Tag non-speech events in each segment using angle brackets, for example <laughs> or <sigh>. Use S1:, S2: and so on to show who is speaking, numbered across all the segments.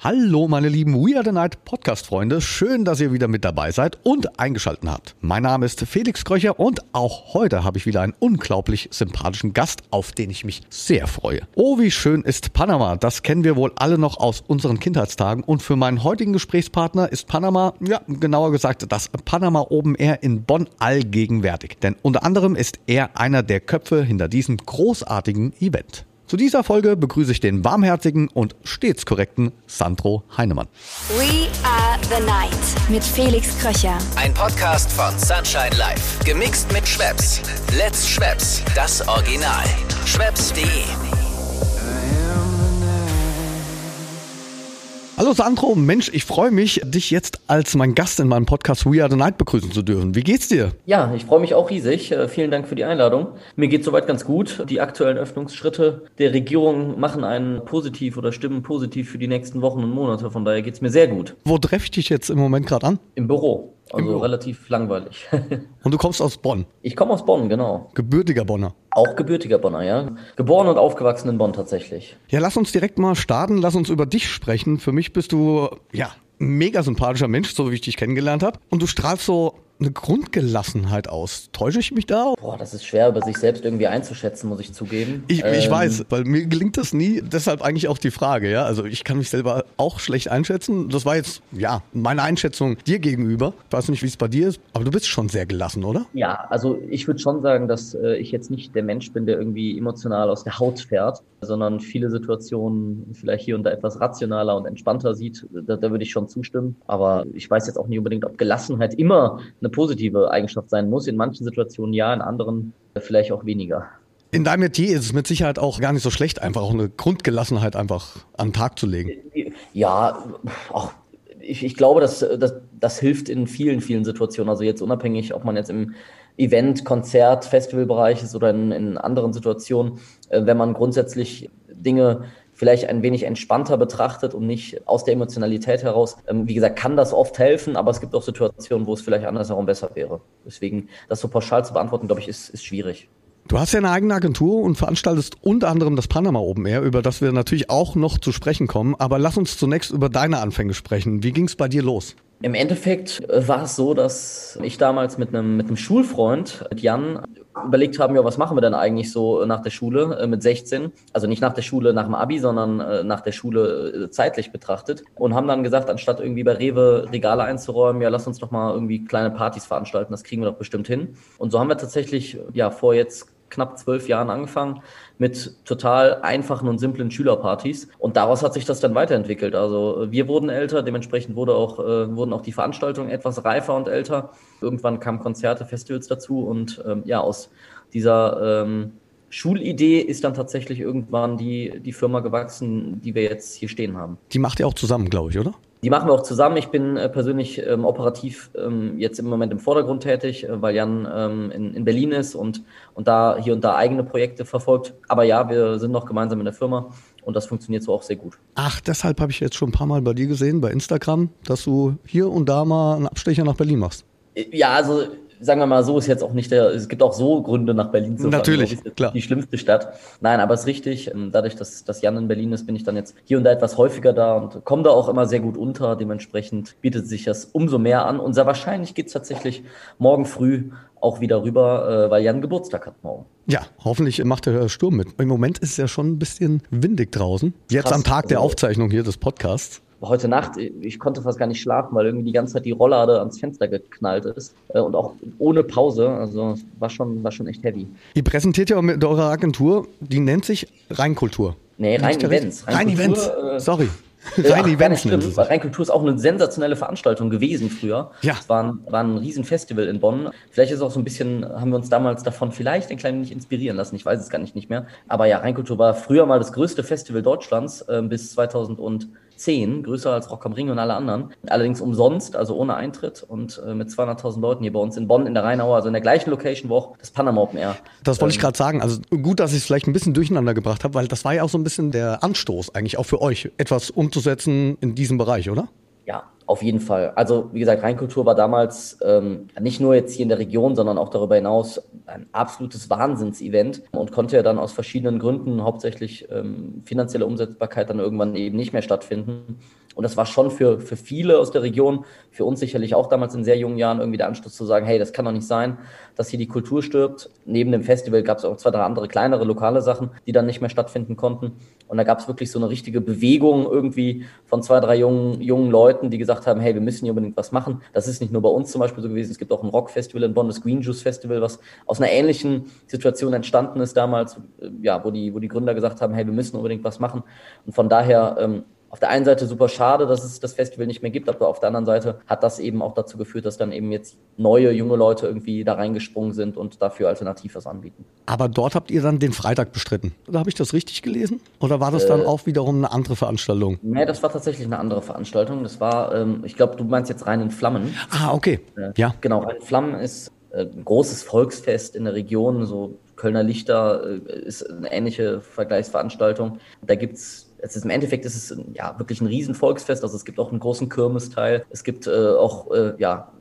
S1: Hallo, meine lieben We Are the Night Podcast-Freunde. Schön, dass ihr wieder mit dabei seid und eingeschaltet habt. Mein Name ist Felix Kröcher und auch heute habe ich wieder einen unglaublich sympathischen Gast, auf den ich mich sehr freue. Oh, wie schön ist Panama. Das kennen wir wohl alle noch aus unseren Kindheitstagen. Und für meinen heutigen Gesprächspartner ist Panama, ja, genauer gesagt, das Panama Open Air in Bonn allgegenwärtig. Denn unter anderem ist er einer der Köpfe hinter diesem großartigen Event. Zu dieser Folge begrüße ich den warmherzigen und stets korrekten Sandro Heinemann.
S2: We are the night mit Felix Kröcher.
S3: Ein Podcast von Sunshine Life. Gemixt mit Schwepps. Let's Schwepps. Das Original. Schwepps.de.
S1: Hallo Sandro, Mensch, ich freue mich, dich jetzt als mein Gast in meinem Podcast We Are the Night begrüßen zu dürfen. Wie geht's dir?
S4: Ja, ich freue mich auch riesig. Äh, vielen Dank für die Einladung. Mir geht soweit ganz gut. Die aktuellen Öffnungsschritte der Regierung machen einen positiv oder stimmen positiv für die nächsten Wochen und Monate. Von daher geht's mir sehr gut.
S1: Wo treffe ich dich jetzt im Moment gerade an?
S4: Im Büro. Also relativ langweilig. <laughs>
S1: Und du kommst aus Bonn?
S4: Ich komme aus Bonn, genau.
S1: Gebürtiger Bonner?
S4: Auch gebürtiger Bonner, ja. Geboren und aufgewachsen in Bonn tatsächlich.
S1: Ja, lass uns direkt mal starten. Lass uns über dich sprechen. Für mich bist du, ja, mega sympathischer Mensch, so wie ich dich kennengelernt habe. Und du strahlst so eine Grundgelassenheit aus. Täusche ich mich da?
S4: Boah, das ist schwer, über sich selbst irgendwie einzuschätzen, muss ich zugeben.
S1: Ich, ähm, ich weiß, weil mir gelingt das nie. Deshalb eigentlich auch die Frage, ja. Also ich kann mich selber auch schlecht einschätzen. Das war jetzt, ja, meine Einschätzung dir gegenüber. Ich weiß nicht, wie es bei dir ist, aber du bist schon sehr gelassen, oder?
S4: Ja, also ich würde schon sagen, dass äh, ich jetzt nicht der Mensch bin, der irgendwie emotional aus der Haut fährt, sondern viele Situationen vielleicht hier und da etwas rationaler und entspannter sieht. Da, da würde ich schon zustimmen. Aber ich weiß jetzt auch nicht unbedingt, ob Gelassenheit immer eine eine positive Eigenschaft sein muss. In manchen Situationen ja, in anderen vielleicht auch weniger.
S1: In deinem Metier ist es mit Sicherheit auch gar nicht so schlecht, einfach auch eine Grundgelassenheit einfach an den Tag zu legen.
S4: Ja, auch ich, ich glaube, dass, dass das hilft in vielen, vielen Situationen. Also jetzt unabhängig, ob man jetzt im Event, Konzert, Festivalbereich ist oder in, in anderen Situationen, äh, wenn man grundsätzlich Dinge vielleicht ein wenig entspannter betrachtet und nicht aus der Emotionalität heraus. Ähm, wie gesagt, kann das oft helfen, aber es gibt auch Situationen, wo es vielleicht andersherum besser wäre. Deswegen, das so pauschal zu beantworten, glaube ich, ist, ist schwierig.
S1: Du hast ja eine eigene Agentur und veranstaltest unter anderem das Panama Open Air, über das wir natürlich auch noch zu sprechen kommen. Aber lass uns zunächst über deine Anfänge sprechen. Wie ging es bei dir los?
S4: Im Endeffekt äh, war es so, dass ich damals mit einem, mit einem Schulfreund, mit Jan, überlegt haben, ja, was machen wir denn eigentlich so nach der Schule äh, mit 16? Also nicht nach der Schule nach dem Abi, sondern äh, nach der Schule zeitlich betrachtet. Und haben dann gesagt, anstatt irgendwie bei Rewe Regale einzuräumen, ja, lass uns doch mal irgendwie kleine Partys veranstalten, das kriegen wir doch bestimmt hin. Und so haben wir tatsächlich, ja, vor jetzt knapp zwölf Jahren angefangen mit total einfachen und simplen Schülerpartys. Und daraus hat sich das dann weiterentwickelt. Also wir wurden älter, dementsprechend wurde auch, äh, wurden auch die Veranstaltungen etwas reifer und älter. Irgendwann kamen Konzerte, Festivals dazu und ähm, ja, aus dieser ähm, Schulidee ist dann tatsächlich irgendwann die, die Firma gewachsen, die wir jetzt hier stehen haben.
S1: Die macht ihr auch zusammen, glaube ich, oder?
S4: Die machen wir auch zusammen. Ich bin äh, persönlich ähm, operativ ähm, jetzt im Moment im Vordergrund tätig, äh, weil Jan ähm, in, in Berlin ist und, und da hier und da eigene Projekte verfolgt. Aber ja, wir sind noch gemeinsam in der Firma und das funktioniert so auch sehr gut.
S1: Ach, deshalb habe ich jetzt schon ein paar Mal bei dir gesehen, bei Instagram, dass du hier und da mal einen Abstecher nach Berlin machst.
S4: Ja, also sagen wir mal so, ist jetzt auch nicht der, es gibt auch so Gründe nach Berlin zu
S1: fahren. Natürlich,
S4: ist
S1: klar.
S4: Die schlimmste Stadt. Nein, aber es ist richtig. Ähm, dadurch, dass, dass Jan in Berlin ist, bin ich dann jetzt hier und da etwas häufiger da und komme da auch immer sehr gut unter. Dementsprechend bietet sich das umso mehr an. Und sehr wahrscheinlich geht's tatsächlich morgen früh auch wieder rüber, äh, weil Jan Geburtstag hat morgen.
S1: Ja, hoffentlich macht der Sturm mit. Im Moment ist es ja schon ein bisschen windig draußen. Jetzt Krass, am Tag der also Aufzeichnung hier des Podcasts
S4: heute Nacht, ich konnte fast gar nicht schlafen, weil irgendwie die ganze Zeit die Rolllade ans Fenster geknallt ist äh, und auch ohne Pause. Also war schon, war schon echt heavy.
S1: Ihr präsentiert ja mit eurer Agentur, die nennt sich Rheinkultur.
S4: Nee, Rein Events.
S1: Rein, Events, äh, sorry.
S4: Rein ja, Events. Rheinkultur ist auch eine sensationelle Veranstaltung gewesen früher.
S1: Ja.
S4: Es war ein, war ein Riesenfestival in Bonn. Vielleicht ist auch so ein bisschen, haben wir uns damals davon vielleicht ein klein wenig inspirieren lassen. Ich weiß es gar nicht, nicht mehr. Aber ja, Rheinkultur war früher mal das größte Festival Deutschlands äh, bis 2000 und 10, größer als Rock am Ring und alle anderen. Allerdings umsonst, also ohne Eintritt und äh, mit 200.000 Leuten hier bei uns in Bonn in der Rheinauer, also in der gleichen Location, wo auch das Panama Open Air.
S1: Das wollte ähm, ich gerade sagen. Also gut, dass ich es vielleicht ein bisschen durcheinander gebracht habe, weil das war ja auch so ein bisschen der Anstoß eigentlich auch für euch, etwas umzusetzen in diesem Bereich, oder?
S4: Ja, auf jeden Fall. Also wie gesagt, Rheinkultur war damals ähm, nicht nur jetzt hier in der Region, sondern auch darüber hinaus ein absolutes Wahnsinnsevent und konnte ja dann aus verschiedenen Gründen, hauptsächlich ähm, finanzielle Umsetzbarkeit, dann irgendwann eben nicht mehr stattfinden. Und das war schon für, für viele aus der Region, für uns sicherlich auch damals in sehr jungen Jahren irgendwie der Anschluss zu sagen, hey, das kann doch nicht sein, dass hier die Kultur stirbt. Neben dem Festival gab es auch zwei, drei andere kleinere lokale Sachen, die dann nicht mehr stattfinden konnten. Und da gab es wirklich so eine richtige Bewegung irgendwie von zwei, drei jungen, jungen Leuten, die gesagt haben, hey, wir müssen hier unbedingt was machen. Das ist nicht nur bei uns zum Beispiel so gewesen. Es gibt auch ein Rockfestival in Bonn, das Green Juice Festival, was aus einer ähnlichen Situation entstanden ist damals, ja, wo die, wo die Gründer gesagt haben, hey, wir müssen unbedingt was machen. Und von daher ähm, auf der einen Seite super schade, dass es das Festival nicht mehr gibt, aber auf der anderen Seite hat das eben auch dazu geführt, dass dann eben jetzt neue, junge Leute irgendwie da reingesprungen sind und dafür alternativ was anbieten.
S1: Aber dort habt ihr dann den Freitag bestritten. Oder habe ich das richtig gelesen? Oder war das dann äh, auch wiederum eine andere Veranstaltung?
S4: Nee, das war tatsächlich eine andere Veranstaltung. Das war, ähm, ich glaube, du meinst jetzt Rein in Flammen.
S1: Ah, okay.
S4: Äh, ja. Genau, Rein in Flammen ist äh, ein großes Volksfest in der Region, so Kölner Lichter äh, ist eine ähnliche Vergleichsveranstaltung. Da gibt es ist im Endeffekt ist es ja wirklich ein Riesenvolksfest. Also es gibt auch einen großen Kirmesteil. Es gibt äh, auch äh, ja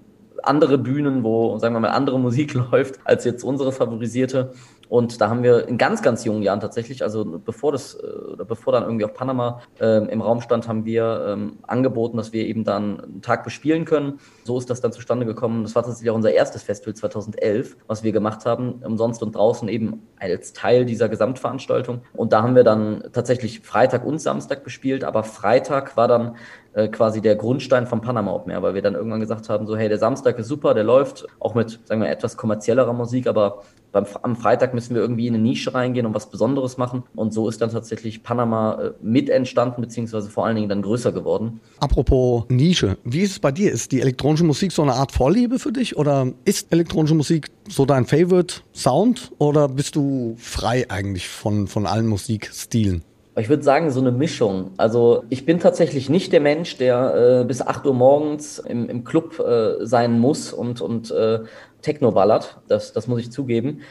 S4: andere Bühnen, wo sagen wir mal andere Musik <laughs> läuft als jetzt unsere favorisierte. Und da haben wir in ganz, ganz jungen Jahren tatsächlich, also bevor das, äh, oder bevor dann irgendwie auch Panama ähm, im Raum stand, haben wir ähm, angeboten, dass wir eben dann einen Tag bespielen können. So ist das dann zustande gekommen. Das war tatsächlich auch unser erstes Festival 2011, was wir gemacht haben, umsonst und draußen eben als Teil dieser Gesamtveranstaltung. Und da haben wir dann tatsächlich Freitag und Samstag bespielt, aber Freitag war dann äh, quasi der Grundstein vom Panama Open Air, weil wir dann irgendwann gesagt haben, so hey, der Samstag ist super, der läuft auch mit, sagen wir, etwas kommerziellerer Musik, aber beim, am Freitag müssen wir irgendwie in eine Nische reingehen und was Besonderes machen. Und so ist dann tatsächlich Panama äh, mit entstanden, beziehungsweise vor allen Dingen dann größer geworden.
S1: Apropos Nische, wie ist es bei dir? Ist die elektronische Musik so eine Art Vorliebe für dich oder ist elektronische Musik so dein Favorite Sound oder bist du frei eigentlich von, von allen Musikstilen?
S4: Ich würde sagen, so eine Mischung. Also ich bin tatsächlich nicht der Mensch, der äh, bis 8 Uhr morgens im, im Club äh, sein muss und, und äh, Techno ballert. Das, das muss ich zugeben.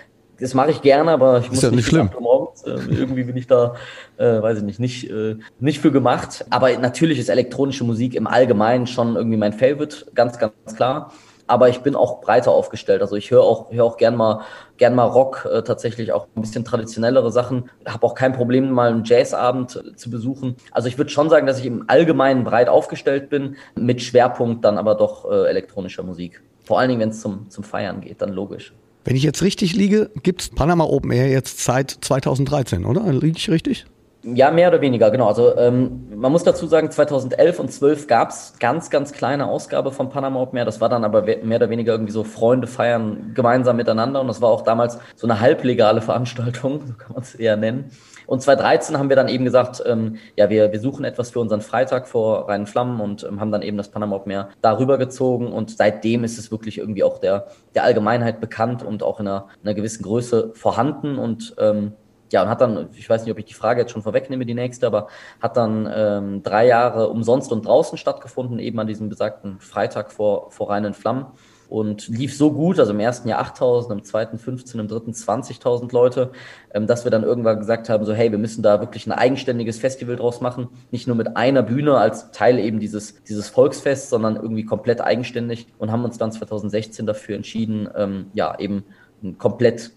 S4: Das mache ich gerne, aber ich muss
S1: ja nicht,
S4: nicht
S1: schlimm.
S4: morgens. Äh, irgendwie bin ich da, äh, weiß ich nicht, nicht, äh, nicht für gemacht. Aber natürlich ist elektronische Musik im Allgemeinen schon irgendwie mein Favorite, ganz, ganz klar aber ich bin auch breiter aufgestellt. Also ich höre auch, höre auch gern mal, gern mal Rock, äh, tatsächlich auch ein bisschen traditionellere Sachen. Habe auch kein Problem, mal einen Jazzabend zu besuchen. Also ich würde schon sagen, dass ich im Allgemeinen breit aufgestellt bin, mit Schwerpunkt dann aber doch äh, elektronischer Musik. Vor allen Dingen, wenn es zum, zum Feiern geht, dann logisch.
S1: Wenn ich jetzt richtig liege, gibt's Panama Open Air jetzt seit 2013, oder? Liege ich richtig?
S4: Ja, mehr oder weniger, genau. Also ähm, man muss dazu sagen, 2011 und 12 gab es ganz, ganz kleine Ausgabe von Panama Open Air. Das war dann aber mehr oder weniger irgendwie so Freunde feiern gemeinsam miteinander. Und das war auch damals so eine halblegale Veranstaltung, <laughs> so kann man es eher nennen. Und 2013 haben wir dann eben gesagt, ähm, ja, wir, wir suchen etwas für unseren Freitag vor reinen Flammen und ähm, haben dann eben das Panama Open Air darüber gezogen. Und seitdem ist es wirklich irgendwie auch der, der Allgemeinheit bekannt und auch in einer, in einer gewissen Größe vorhanden. Und ähm, ja, und hat dann, ich weiß nicht, ob ich die Frage jetzt schon vorwegnehme, die nächste, aber hat dann ähm, drei Jahre umsonst und draußen stattgefunden, eben an diesem besagten Freitag vor, vor reinen Flammen und lief so gut, also im ersten Jahr 8000, im zweiten 15, im dritten 20.000 Leute, ähm, dass wir dann irgendwann gesagt haben, so hey, wir müssen da wirklich ein eigenständiges Festival draus machen, nicht nur mit einer Bühne als Teil eben dieses, dieses Volksfests, sondern irgendwie komplett eigenständig und haben uns dann 2016 dafür entschieden, ähm, ja, eben ein komplett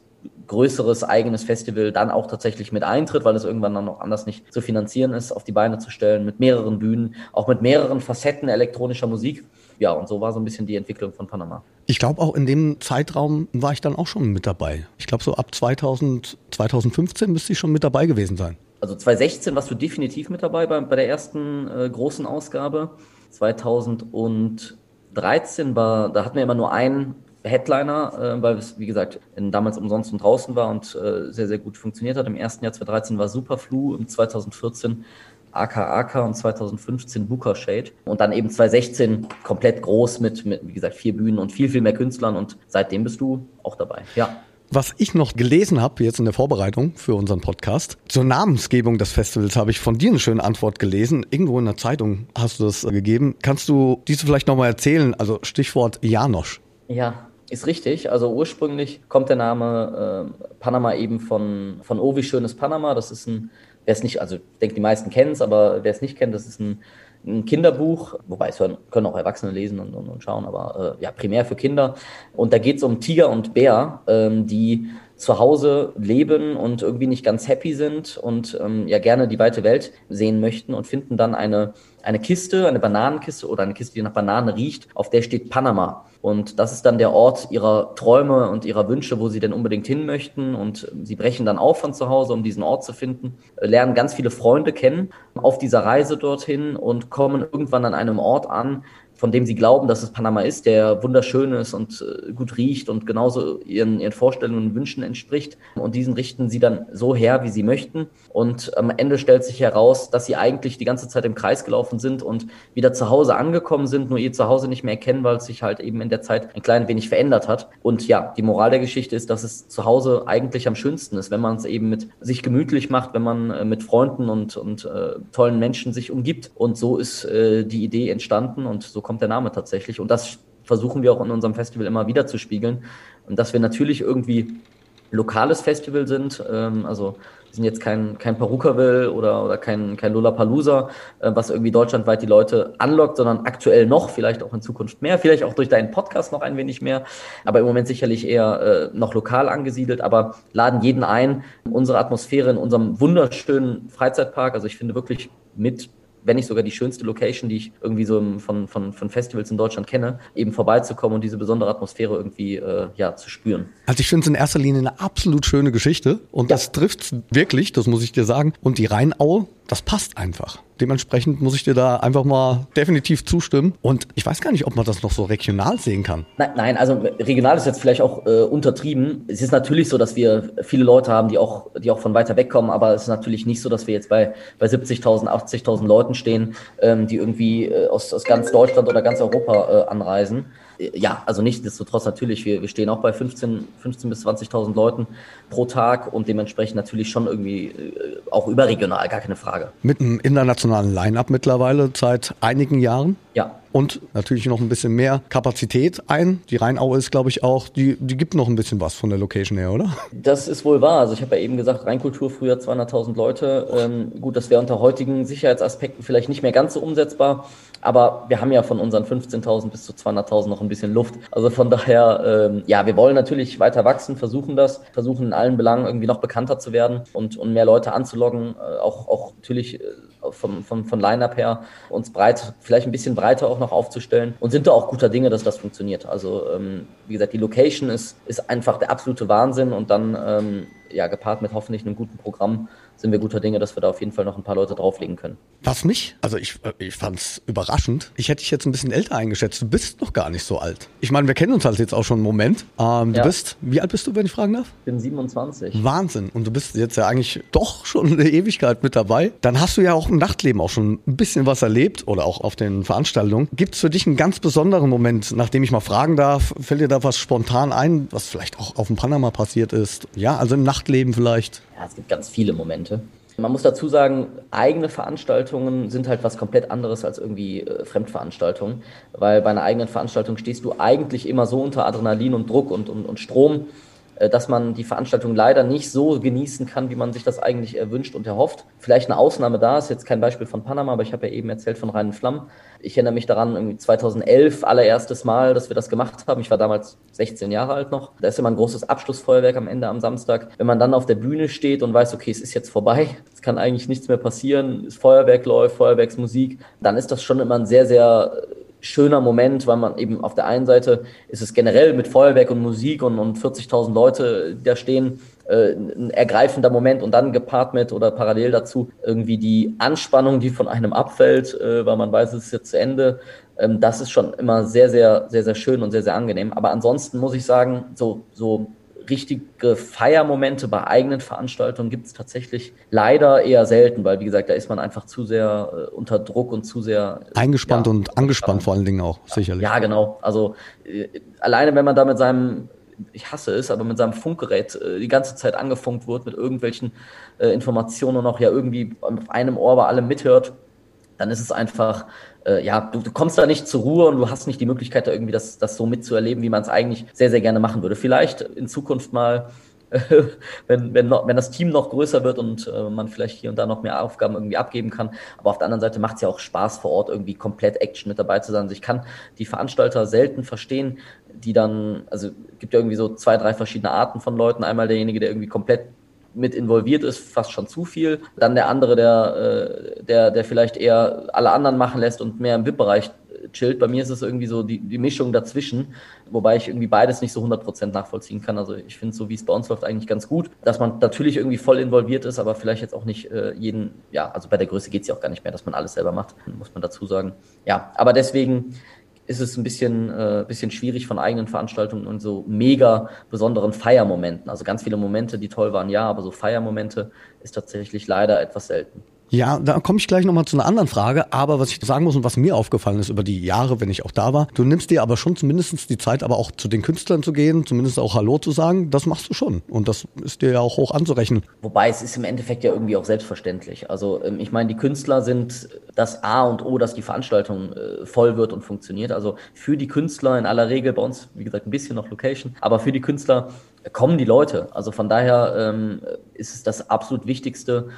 S4: größeres eigenes Festival dann auch tatsächlich mit Eintritt, weil es irgendwann dann noch anders nicht zu finanzieren ist, auf die Beine zu stellen, mit mehreren Bühnen, auch mit mehreren Facetten elektronischer Musik. Ja, und so war so ein bisschen die Entwicklung von Panama.
S1: Ich glaube, auch in dem Zeitraum war ich dann auch schon mit dabei. Ich glaube, so ab 2000, 2015 müsste ich schon mit dabei gewesen sein.
S4: Also 2016 warst du definitiv mit dabei bei, bei der ersten äh, großen Ausgabe. 2013 war, da hatten wir immer nur ein Headliner, äh, weil es, wie gesagt, in, damals umsonst und draußen war und äh, sehr, sehr gut funktioniert hat. Im ersten Jahr 2013 war Superflu, im 2014 AKAK und 2015 Booker Shade. Und dann eben 2016 komplett groß mit, mit, wie gesagt, vier Bühnen und viel, viel mehr Künstlern. Und seitdem bist du auch dabei. Ja.
S1: Was ich noch gelesen habe, jetzt in der Vorbereitung für unseren Podcast, zur Namensgebung des Festivals habe ich von dir eine schöne Antwort gelesen. Irgendwo in der Zeitung hast du das gegeben. Kannst du diese vielleicht nochmal erzählen? Also Stichwort Janosch.
S4: Ja, ist richtig. Also ursprünglich kommt der Name äh, Panama eben von, von Oh, wie schönes Panama. Das ist ein, wer es nicht, also ich denke, die meisten kennen es, aber wer es nicht kennt, das ist ein, ein Kinderbuch, wobei es hören, können auch Erwachsene lesen und, und, und schauen, aber äh, ja, primär für Kinder. Und da geht es um Tiger und Bär, ähm, die zu Hause leben und irgendwie nicht ganz happy sind und ähm, ja gerne die weite Welt sehen möchten und finden dann eine eine Kiste, eine Bananenkiste oder eine Kiste, die nach Bananen riecht, auf der steht Panama. Und das ist dann der Ort ihrer Träume und ihrer Wünsche, wo sie denn unbedingt hin möchten. Und sie brechen dann auf von zu Hause, um diesen Ort zu finden, lernen ganz viele Freunde kennen auf dieser Reise dorthin und kommen irgendwann an einem Ort an, von dem sie glauben, dass es Panama ist, der wunderschön ist und äh, gut riecht und genauso ihren, ihren Vorstellungen und Wünschen entspricht. Und diesen richten sie dann so her, wie sie möchten. Und am Ende stellt sich heraus, dass sie eigentlich die ganze Zeit im Kreis gelaufen sind und wieder zu Hause angekommen sind, nur ihr Zuhause nicht mehr erkennen, weil es sich halt eben in der Zeit ein klein wenig verändert hat. Und ja, die Moral der Geschichte ist, dass es zu Hause eigentlich am schönsten ist, wenn man es eben mit sich gemütlich macht, wenn man äh, mit Freunden und, und äh, tollen Menschen sich umgibt. Und so ist äh, die Idee entstanden und so kommt der Name tatsächlich. Und das versuchen wir auch in unserem Festival immer wieder zu spiegeln. Und dass wir natürlich irgendwie lokales Festival sind, ähm, also wir sind jetzt kein, kein Perukaville oder, oder kein, kein Lollapalooza, äh, was irgendwie deutschlandweit die Leute anlockt, sondern aktuell noch, vielleicht auch in Zukunft mehr, vielleicht auch durch deinen Podcast noch ein wenig mehr, aber im Moment sicherlich eher äh, noch lokal angesiedelt, aber laden jeden ein, unsere Atmosphäre in unserem wunderschönen Freizeitpark, also ich finde wirklich mit wenn nicht sogar die schönste Location, die ich irgendwie so von, von, von Festivals in Deutschland kenne, eben vorbeizukommen und diese besondere Atmosphäre irgendwie äh, ja, zu spüren.
S1: Also ich finde es in erster Linie eine absolut schöne Geschichte und ja. das trifft wirklich, das muss ich dir sagen. Und die Rheinaue, das passt einfach. Dementsprechend muss ich dir da einfach mal definitiv zustimmen. Und ich weiß gar nicht, ob man das noch so regional sehen kann.
S4: Nein, nein also regional ist jetzt vielleicht auch äh, untertrieben. Es ist natürlich so, dass wir viele Leute haben, die auch, die auch von weiter weg kommen, aber es ist natürlich nicht so, dass wir jetzt bei, bei 70.000, 80.000 Leuten stehen, ähm, die irgendwie äh, aus, aus ganz Deutschland oder ganz Europa äh, anreisen ja, also nichtsdestotrotz natürlich, wir, wir stehen auch bei 15, 15 bis 20.000 Leuten pro Tag und dementsprechend natürlich schon irgendwie äh, auch überregional, gar keine Frage.
S1: Mit einem internationalen Line-up mittlerweile seit einigen Jahren?
S4: Ja,
S1: und natürlich noch ein bisschen mehr Kapazität ein. Die Rheinaue ist, glaube ich, auch, die, die gibt noch ein bisschen was von der Location her, oder?
S4: Das ist wohl wahr. Also ich habe ja eben gesagt, Rheinkultur früher 200.000 Leute. Ähm, gut, das wäre unter heutigen Sicherheitsaspekten vielleicht nicht mehr ganz so umsetzbar, aber wir haben ja von unseren 15.000 bis zu 200.000 noch ein bisschen Luft. Also von daher, ähm, ja, wir wollen natürlich weiter wachsen, versuchen das, versuchen in allen Belangen irgendwie noch bekannter zu werden und, und mehr Leute anzuloggen, äh, auch, auch natürlich äh, vom, vom, von Line-Up her, uns breit, vielleicht ein bisschen breiter auch noch aufzustellen und sind da auch guter Dinge, dass das funktioniert. Also ähm, wie gesagt, die Location ist, ist einfach der absolute Wahnsinn und dann ähm, ja gepaart mit hoffentlich einem guten Programm sind wir guter Dinge, dass wir da auf jeden Fall noch ein paar Leute drauflegen können.
S1: Was mich, also ich, äh, ich fand es überraschend. Ich hätte dich jetzt ein bisschen älter eingeschätzt. Du bist noch gar nicht so alt. Ich meine, wir kennen uns halt jetzt auch schon einen Moment. Ähm, du ja. bist, wie alt bist du, wenn ich fragen darf?
S4: Ich bin 27.
S1: Wahnsinn. Und du bist jetzt ja eigentlich doch schon eine Ewigkeit mit dabei. Dann hast du ja auch im Nachtleben auch schon ein bisschen was erlebt oder auch auf den Veranstaltungen. Gibt es für dich einen ganz besonderen Moment, nachdem ich mal fragen darf, fällt dir da was spontan ein, was vielleicht auch auf dem Panama passiert ist? Ja, also im Nachtleben vielleicht?
S4: Ja, es gibt ganz viele Momente. Man muss dazu sagen, eigene Veranstaltungen sind halt was komplett anderes als irgendwie äh, Fremdveranstaltungen, weil bei einer eigenen Veranstaltung stehst du eigentlich immer so unter Adrenalin und Druck und, und, und Strom, dass man die Veranstaltung leider nicht so genießen kann, wie man sich das eigentlich erwünscht und erhofft. Vielleicht eine Ausnahme da, ist jetzt kein Beispiel von Panama, aber ich habe ja eben erzählt von Reinen Flammen. Ich erinnere mich daran, irgendwie 2011, allererstes Mal, dass wir das gemacht haben. Ich war damals 16 Jahre alt noch. Da ist immer ein großes Abschlussfeuerwerk am Ende am Samstag. Wenn man dann auf der Bühne steht und weiß, okay, es ist jetzt vorbei, <laughs> es kann eigentlich nichts mehr passieren, das Feuerwerk läuft, Feuerwerksmusik, dann ist das schon immer ein sehr, sehr schöner Moment, weil man eben auf der einen Seite ist es generell mit Feuerwerk und Musik und, und 40.000 Leute, die da stehen, äh, ein ergreifender Moment und dann gepaart mit oder parallel dazu irgendwie die Anspannung, die von einem abfällt, äh, weil man weiß, es ist jetzt zu Ende. Ähm, das ist schon immer sehr, sehr, sehr, sehr schön und sehr, sehr angenehm. Aber ansonsten muss ich sagen, so, so richtige Feiermomente bei eigenen Veranstaltungen gibt es tatsächlich leider eher selten, weil wie gesagt, da ist man einfach zu sehr äh, unter Druck und zu sehr
S1: äh, eingespannt ja, und angespannt vor allen Dingen auch, sicherlich.
S4: Ja, genau. Also äh, alleine wenn man da mit seinem ich hasse es, aber mit seinem Funkgerät äh, die ganze Zeit angefunkt wird mit irgendwelchen äh, Informationen und auch ja irgendwie auf einem Ohr bei allem mithört, dann ist es einfach, äh, ja, du, du, kommst da nicht zur Ruhe und du hast nicht die Möglichkeit, da irgendwie das, das so mitzuerleben, wie man es eigentlich sehr, sehr gerne machen würde. Vielleicht in Zukunft mal <laughs> wenn, wenn, noch, wenn das Team noch größer wird und äh, man vielleicht hier und da noch mehr Aufgaben irgendwie abgeben kann. Aber auf der anderen Seite macht es ja auch Spaß, vor Ort irgendwie komplett Action mit dabei zu sein. Also ich kann die Veranstalter selten verstehen, die dann, also gibt ja irgendwie so zwei, drei verschiedene Arten von Leuten. Einmal derjenige, der irgendwie komplett mit involviert ist, fast schon zu viel. Dann der andere, der, äh, der, der vielleicht eher alle anderen machen lässt und mehr im VIP-Bereich chillt. Bei mir ist es irgendwie so die, die Mischung dazwischen, wobei ich irgendwie beides nicht so 100% nachvollziehen kann. Also ich finde so, wie es bei uns läuft, eigentlich ganz gut, dass man natürlich irgendwie voll involviert ist, aber vielleicht jetzt auch nicht äh, jeden, ja, also bei der Größe geht es ja auch gar nicht mehr, dass man alles selber macht, muss man dazu sagen. Ja, aber deswegen ist es ein bisschen, äh, bisschen schwierig von eigenen Veranstaltungen und so mega besonderen Feiermomenten. Also ganz viele Momente, die toll waren, ja, aber so Feiermomente ist tatsächlich leider etwas selten.
S1: Ja, da komme ich gleich nochmal zu einer anderen Frage. Aber was ich sagen muss und was mir aufgefallen ist über die Jahre, wenn ich auch da war, du nimmst dir aber schon zumindest die Zeit, aber auch zu den Künstlern zu gehen, zumindest auch Hallo zu sagen, das machst du schon. Und das ist dir ja auch hoch anzurechnen.
S4: Wobei es ist im Endeffekt ja irgendwie auch selbstverständlich. Also ähm, ich meine, die Künstler sind das A und O, dass die Veranstaltung äh, voll wird und funktioniert. Also für die Künstler in aller Regel bei uns, wie gesagt, ein bisschen noch Location, aber für die Künstler kommen die Leute. Also von daher ähm, ist es das absolut Wichtigste,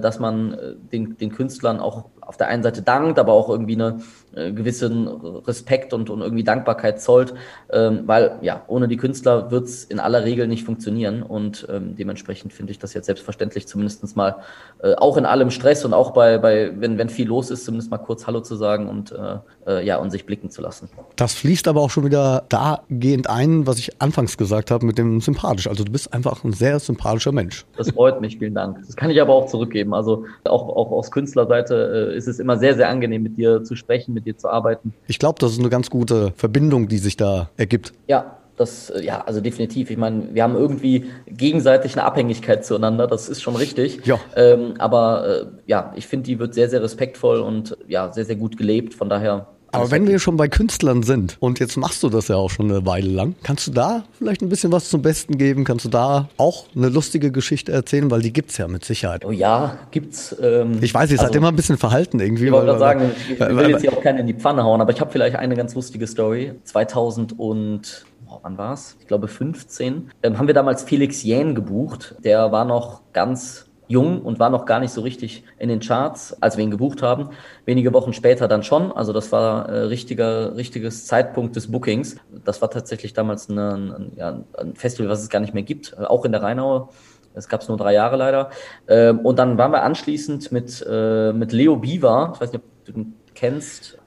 S4: dass man äh, den, den Künstlern auch auf der einen Seite dankt, aber auch irgendwie eine äh, gewissen Respekt und, und irgendwie Dankbarkeit zollt, ähm, weil ja, ohne die Künstler wird es in aller Regel nicht funktionieren und ähm, dementsprechend finde ich das jetzt selbstverständlich zumindest mal äh, auch in allem Stress und auch bei, bei wenn, wenn viel los ist, zumindest mal kurz Hallo zu sagen und äh, äh, ja, und sich blicken zu lassen.
S1: Das fließt aber auch schon wieder dahingehend ein, was ich anfangs gesagt habe mit dem sympathisch. Also du bist einfach ein sehr sympathischer Mensch.
S4: Das freut mich, vielen Dank. Das kann ich aber auch zurückgeben. Also auch, auch aus Künstlerseite äh, ist es immer sehr, sehr angenehm, mit dir zu sprechen, mit dir zu arbeiten.
S1: Ich glaube, das ist eine ganz gute Verbindung, die sich da ergibt.
S4: Ja, das, äh, ja, also definitiv. Ich meine, wir haben irgendwie gegenseitig eine Abhängigkeit zueinander, das ist schon richtig.
S1: Ja.
S4: Ähm, aber äh, ja, ich finde, die wird sehr, sehr respektvoll und ja, sehr, sehr gut gelebt. Von daher
S1: aber wenn wir schon bei Künstlern sind und jetzt machst du das ja auch schon eine Weile lang, kannst du da vielleicht ein bisschen was zum Besten geben? Kannst du da auch eine lustige Geschichte erzählen? Weil die gibt es ja mit Sicherheit.
S4: Oh ja, gibt's. Ähm,
S1: ich weiß, ihr also, seid immer ein bisschen verhalten irgendwie.
S4: Ich wollte gerade sagen, ich will weil, jetzt hier auch keine in die Pfanne hauen, aber ich habe vielleicht eine ganz lustige Story. 2000 und wann war es? Ich glaube 15. Ähm, haben wir damals Felix Jähn gebucht. Der war noch ganz jung und war noch gar nicht so richtig in den Charts, als wir ihn gebucht haben. Wenige Wochen später dann schon. Also das war äh, richtiger, richtiges Zeitpunkt des Bookings. Das war tatsächlich damals eine, ein, ja, ein Festival, was es gar nicht mehr gibt, äh, auch in der Rheinauer. Es gab es nur drei Jahre leider. Ähm, und dann waren wir anschließend mit, äh, mit Leo Biva, ich weiß nicht, ob du den kennst,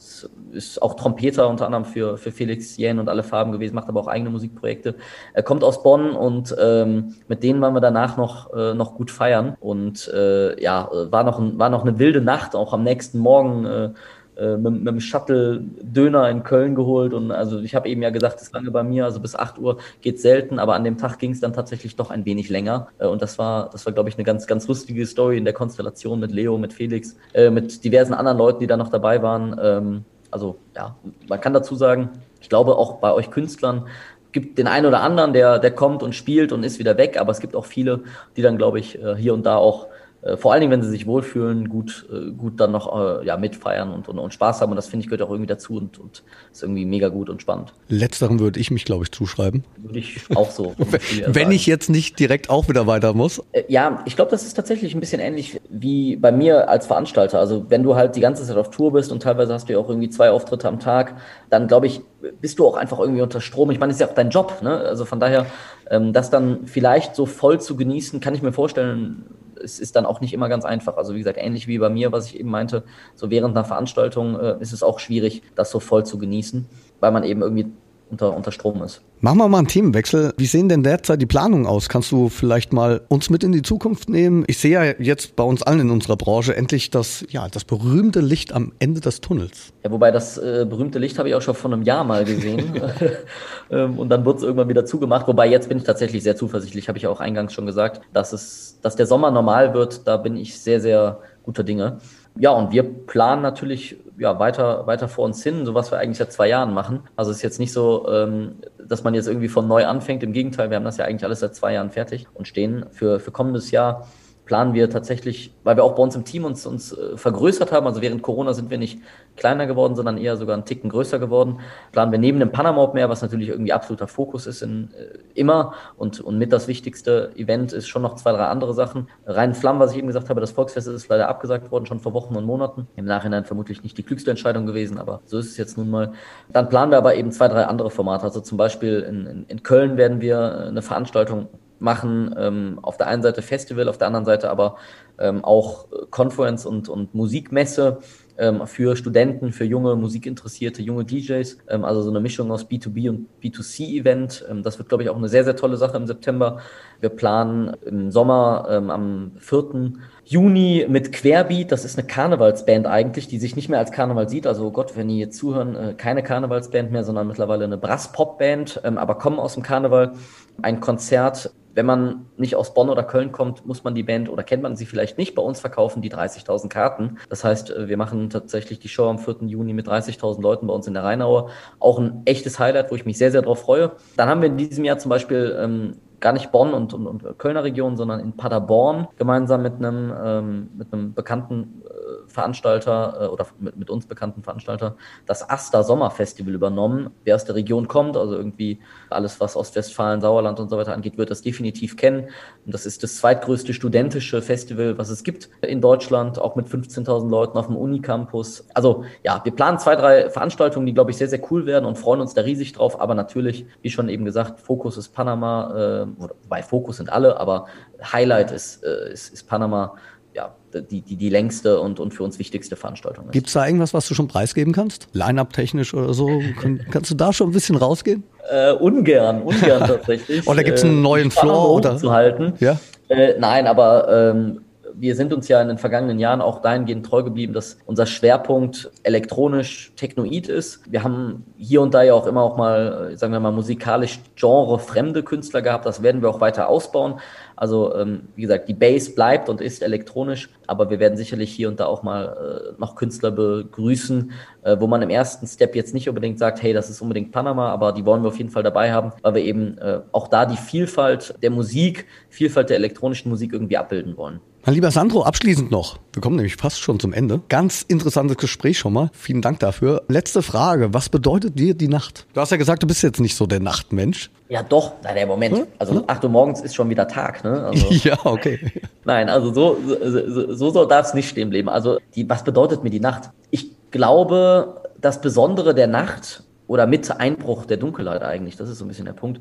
S4: ist auch Trompeter unter anderem für, für Felix Jähn und alle Farben gewesen, macht aber auch eigene Musikprojekte. Er kommt aus Bonn und ähm, mit denen waren wir danach noch, äh, noch gut feiern. Und äh, ja, war noch, ein, war noch eine wilde Nacht, auch am nächsten Morgen. Äh, äh, mit, mit dem Shuttle Döner in Köln geholt und also ich habe eben ja gesagt, das lange bei mir, also bis 8 Uhr geht selten, aber an dem Tag ging es dann tatsächlich doch ein wenig länger äh, und das war, das war glaube ich eine ganz, ganz lustige Story in der Konstellation mit Leo, mit Felix, äh, mit diversen anderen Leuten, die da noch dabei waren. Ähm, also ja, man kann dazu sagen, ich glaube auch bei euch Künstlern gibt den einen oder anderen, der, der kommt und spielt und ist wieder weg, aber es gibt auch viele, die dann, glaube ich, hier und da auch äh, vor allen Dingen, wenn sie sich wohlfühlen, gut, äh, gut dann noch äh, ja, mitfeiern und, und, und Spaß haben. Und das finde ich gehört auch irgendwie dazu und, und ist irgendwie mega gut und spannend.
S1: Letzterem würde ich mich, glaube ich, zuschreiben.
S4: Würde ich auch so. <laughs>
S1: wenn ich jetzt nicht direkt auch wieder weiter muss.
S4: Ja, ich glaube, das ist tatsächlich ein bisschen ähnlich wie bei mir als Veranstalter. Also wenn du halt die ganze Zeit auf Tour bist und teilweise hast du ja auch irgendwie zwei Auftritte am Tag, dann glaube ich, bist du auch einfach irgendwie unter Strom. Ich meine, das ist ja auch dein Job. Ne? Also von daher, ähm, das dann vielleicht so voll zu genießen, kann ich mir vorstellen, es ist dann auch nicht immer ganz einfach. Also wie gesagt, ähnlich wie bei mir, was ich eben meinte, so während einer Veranstaltung äh, ist es auch schwierig, das so voll zu genießen, weil man eben irgendwie unter, unter Strom ist.
S1: Machen wir mal einen Themenwechsel. Wie sehen denn derzeit die Planungen aus? Kannst du vielleicht mal uns mit in die Zukunft nehmen? Ich sehe ja jetzt bei uns allen in unserer Branche endlich das, ja, das berühmte Licht am Ende des Tunnels.
S4: Ja, wobei das äh, berühmte Licht habe ich auch schon vor einem Jahr mal gesehen. <laughs> ähm, und dann wird es irgendwann wieder zugemacht. Wobei jetzt bin ich tatsächlich sehr zuversichtlich, habe ich auch eingangs schon gesagt, dass es, dass der Sommer normal wird. Da bin ich sehr, sehr guter Dinge. Ja, und wir planen natürlich ja, weiter, weiter vor uns hin, so was wir eigentlich seit zwei Jahren machen. Also es ist jetzt nicht so, ähm, dass man jetzt irgendwie von neu anfängt. Im Gegenteil, wir haben das ja eigentlich alles seit zwei Jahren fertig und stehen für, für kommendes Jahr planen wir tatsächlich, weil wir auch bei uns im Team uns, uns äh, vergrößert haben, also während Corona sind wir nicht kleiner geworden, sondern eher sogar einen Ticken größer geworden, planen wir neben dem Panama Open Air, was natürlich irgendwie absoluter Fokus ist in, äh, immer und, und mit das wichtigste Event ist schon noch zwei, drei andere Sachen. Rein Flammen, was ich eben gesagt habe, das Volksfest ist leider abgesagt worden, schon vor Wochen und Monaten. Im Nachhinein vermutlich nicht die klügste Entscheidung gewesen, aber so ist es jetzt nun mal. Dann planen wir aber eben zwei, drei andere Formate. Also zum Beispiel in, in, in Köln werden wir eine Veranstaltung machen ähm, auf der einen Seite Festival, auf der anderen Seite aber ähm, auch Conference und, und Musikmesse ähm, für Studenten, für junge Musikinteressierte, junge DJs. Ähm, also so eine Mischung aus B2B und B2C-Event. Ähm, das wird, glaube ich, auch eine sehr, sehr tolle Sache im September. Wir planen im Sommer ähm, am 4. Juni mit Querbeat. Das ist eine Karnevalsband eigentlich, die sich nicht mehr als Karneval sieht. Also oh Gott, wenn die jetzt zuhören, äh, keine Karnevalsband mehr, sondern mittlerweile eine Brass-Pop-Band, aber kommen aus dem Karneval. Ein Konzert wenn man nicht aus Bonn oder Köln kommt, muss man die Band oder kennt man sie vielleicht nicht. Bei uns verkaufen die 30.000 Karten. Das heißt, äh, wir machen tatsächlich die Show am 4. Juni mit 30.000 Leuten bei uns in der Rheinaue. Auch ein echtes Highlight, wo ich mich sehr, sehr drauf freue. Dann haben wir in diesem Jahr zum Beispiel ähm, gar nicht Bonn und, und, und Kölner Region, sondern in Paderborn gemeinsam mit einem, ähm, mit einem bekannten äh, Veranstalter äh, oder mit, mit, uns bekannten Veranstalter das Asta Sommerfestival übernommen. Wer aus der Region kommt, also irgendwie alles, was Ostwestfalen, Sauerland und so weiter angeht, wird das definitiv kennen. Und das ist das zweitgrößte studentische Festival, was es gibt in Deutschland, auch mit 15.000 Leuten auf dem Unicampus. Also ja, wir planen zwei, drei Veranstaltungen, die, glaube ich, sehr, sehr cool werden und freuen uns da riesig drauf. Aber natürlich, wie schon eben gesagt, Fokus ist Panama, äh, wobei Fokus sind alle, aber Highlight ist, äh, ist, ist Panama ja, die, die, die längste und, und für uns wichtigste Veranstaltung ist.
S1: Gibt es da irgendwas, was du schon preisgeben kannst? Line-up technisch oder so? <laughs> kannst du da schon ein bisschen rausgehen?
S4: Äh, ungern, ungern tatsächlich. <laughs>
S1: oder gibt es einen äh, neuen Floor? Oder?
S4: Zu halten. Ja? Äh, nein, aber ähm, wir sind uns ja in den vergangenen Jahren auch dahingehend treu geblieben, dass unser Schwerpunkt elektronisch technoid ist. Wir haben hier und da ja auch immer auch mal, sagen wir mal, musikalisch genrefremde Künstler gehabt. Das werden wir auch weiter ausbauen. Also ähm, wie gesagt, die Bass bleibt und ist elektronisch, aber wir werden sicherlich hier und da auch mal äh, noch Künstler begrüßen, äh, wo man im ersten Step jetzt nicht unbedingt sagt, hey, das ist unbedingt Panama, aber die wollen wir auf jeden Fall dabei haben, weil wir eben äh, auch da die Vielfalt der Musik, Vielfalt der elektronischen Musik irgendwie abbilden wollen.
S1: Mein lieber Sandro, abschließend noch. Wir kommen nämlich fast schon zum Ende. Ganz interessantes Gespräch schon mal. Vielen Dank dafür. Letzte Frage. Was bedeutet dir die Nacht? Du hast ja gesagt, du bist jetzt nicht so der Nachtmensch.
S4: Ja, doch. Nein, der Moment. Hm? Also 8 Uhr morgens ist schon wieder Tag. Ne? Also, <laughs>
S1: ja, okay.
S4: Nein, also so, so, so, so darf es nicht stehen bleiben. Also die, was bedeutet mir die Nacht? Ich glaube, das Besondere der Nacht oder mit Einbruch der Dunkelheit eigentlich, das ist so ein bisschen der Punkt,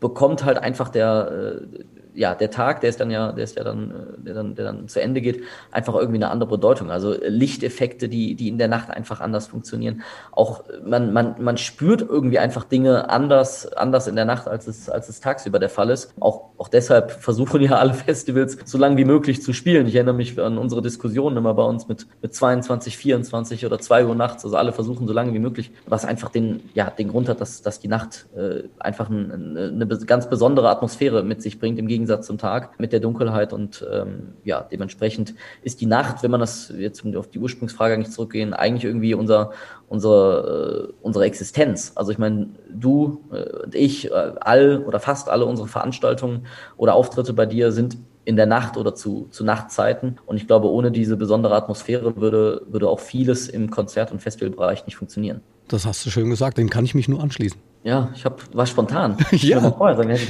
S4: bekommt halt einfach der, äh, ja, der Tag, der ist dann ja, der ist ja dann, äh, der dann, der dann zu Ende geht, einfach irgendwie eine andere Bedeutung. Also Lichteffekte, die, die in der Nacht einfach anders funktionieren. Auch äh, man, man, man spürt irgendwie einfach Dinge anders, anders in der Nacht, als es, als es tagsüber der Fall ist. Auch, auch deshalb <laughs> versuchen ja alle Festivals so lange wie möglich zu spielen. Ich erinnere mich an unsere Diskussionen immer bei uns mit, mit 22, 24 oder 2 Uhr nachts. Also alle versuchen so lange wie möglich, was einfach den, ja, den Grund hat, dass, dass die Nacht äh, einfach ein, eine ganz besondere Atmosphäre mit sich bringt, im Gegenteil Gegensatz zum Tag mit der Dunkelheit und ähm, ja, dementsprechend ist die Nacht, wenn man das jetzt auf die Ursprungsfrage eigentlich zurückgehen, eigentlich irgendwie unser, unsere, äh, unsere Existenz. Also ich meine, du äh, und ich, äh, all oder fast alle unsere Veranstaltungen oder Auftritte bei dir sind in der Nacht oder zu, zu Nachtzeiten. Und ich glaube, ohne diese besondere Atmosphäre würde, würde auch vieles im Konzert- und Festivalbereich nicht funktionieren.
S1: Das hast du schön gesagt, dem kann ich mich nur anschließen.
S4: Ja, ich hab, war spontan. <laughs>
S1: ja,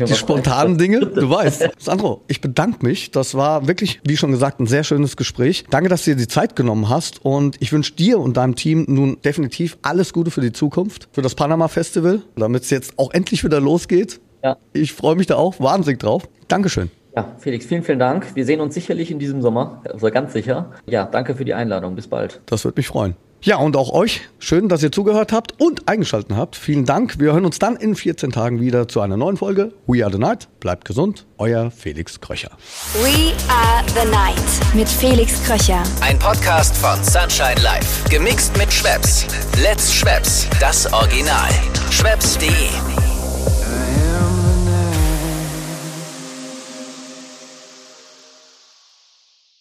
S1: die spontanen <laughs> Dinge, du weißt. Sandro, ich bedanke mich. Das war wirklich, wie schon gesagt, ein sehr schönes Gespräch. Danke, dass du dir die Zeit genommen hast und ich wünsche dir und deinem Team nun definitiv alles Gute für die Zukunft, für das Panama Festival, damit es jetzt auch endlich wieder losgeht. Ja. Ich freue mich da auch wahnsinnig drauf. Dankeschön.
S4: Ja, Felix, vielen, vielen Dank. Wir sehen uns sicherlich in diesem Sommer, also ganz sicher. Ja, danke für die Einladung. Bis bald.
S1: Das würde mich freuen. Ja, und auch euch, schön, dass ihr zugehört habt und eingeschaltet habt. Vielen Dank. Wir hören uns dann in 14 Tagen wieder zu einer neuen Folge. We are the Night. Bleibt gesund. Euer Felix Kröcher.
S2: We are the Night mit Felix Kröcher.
S3: Ein Podcast von Sunshine Life. Gemixt mit Schwepps. Let's Schwepps. Das Original. Schwepps.de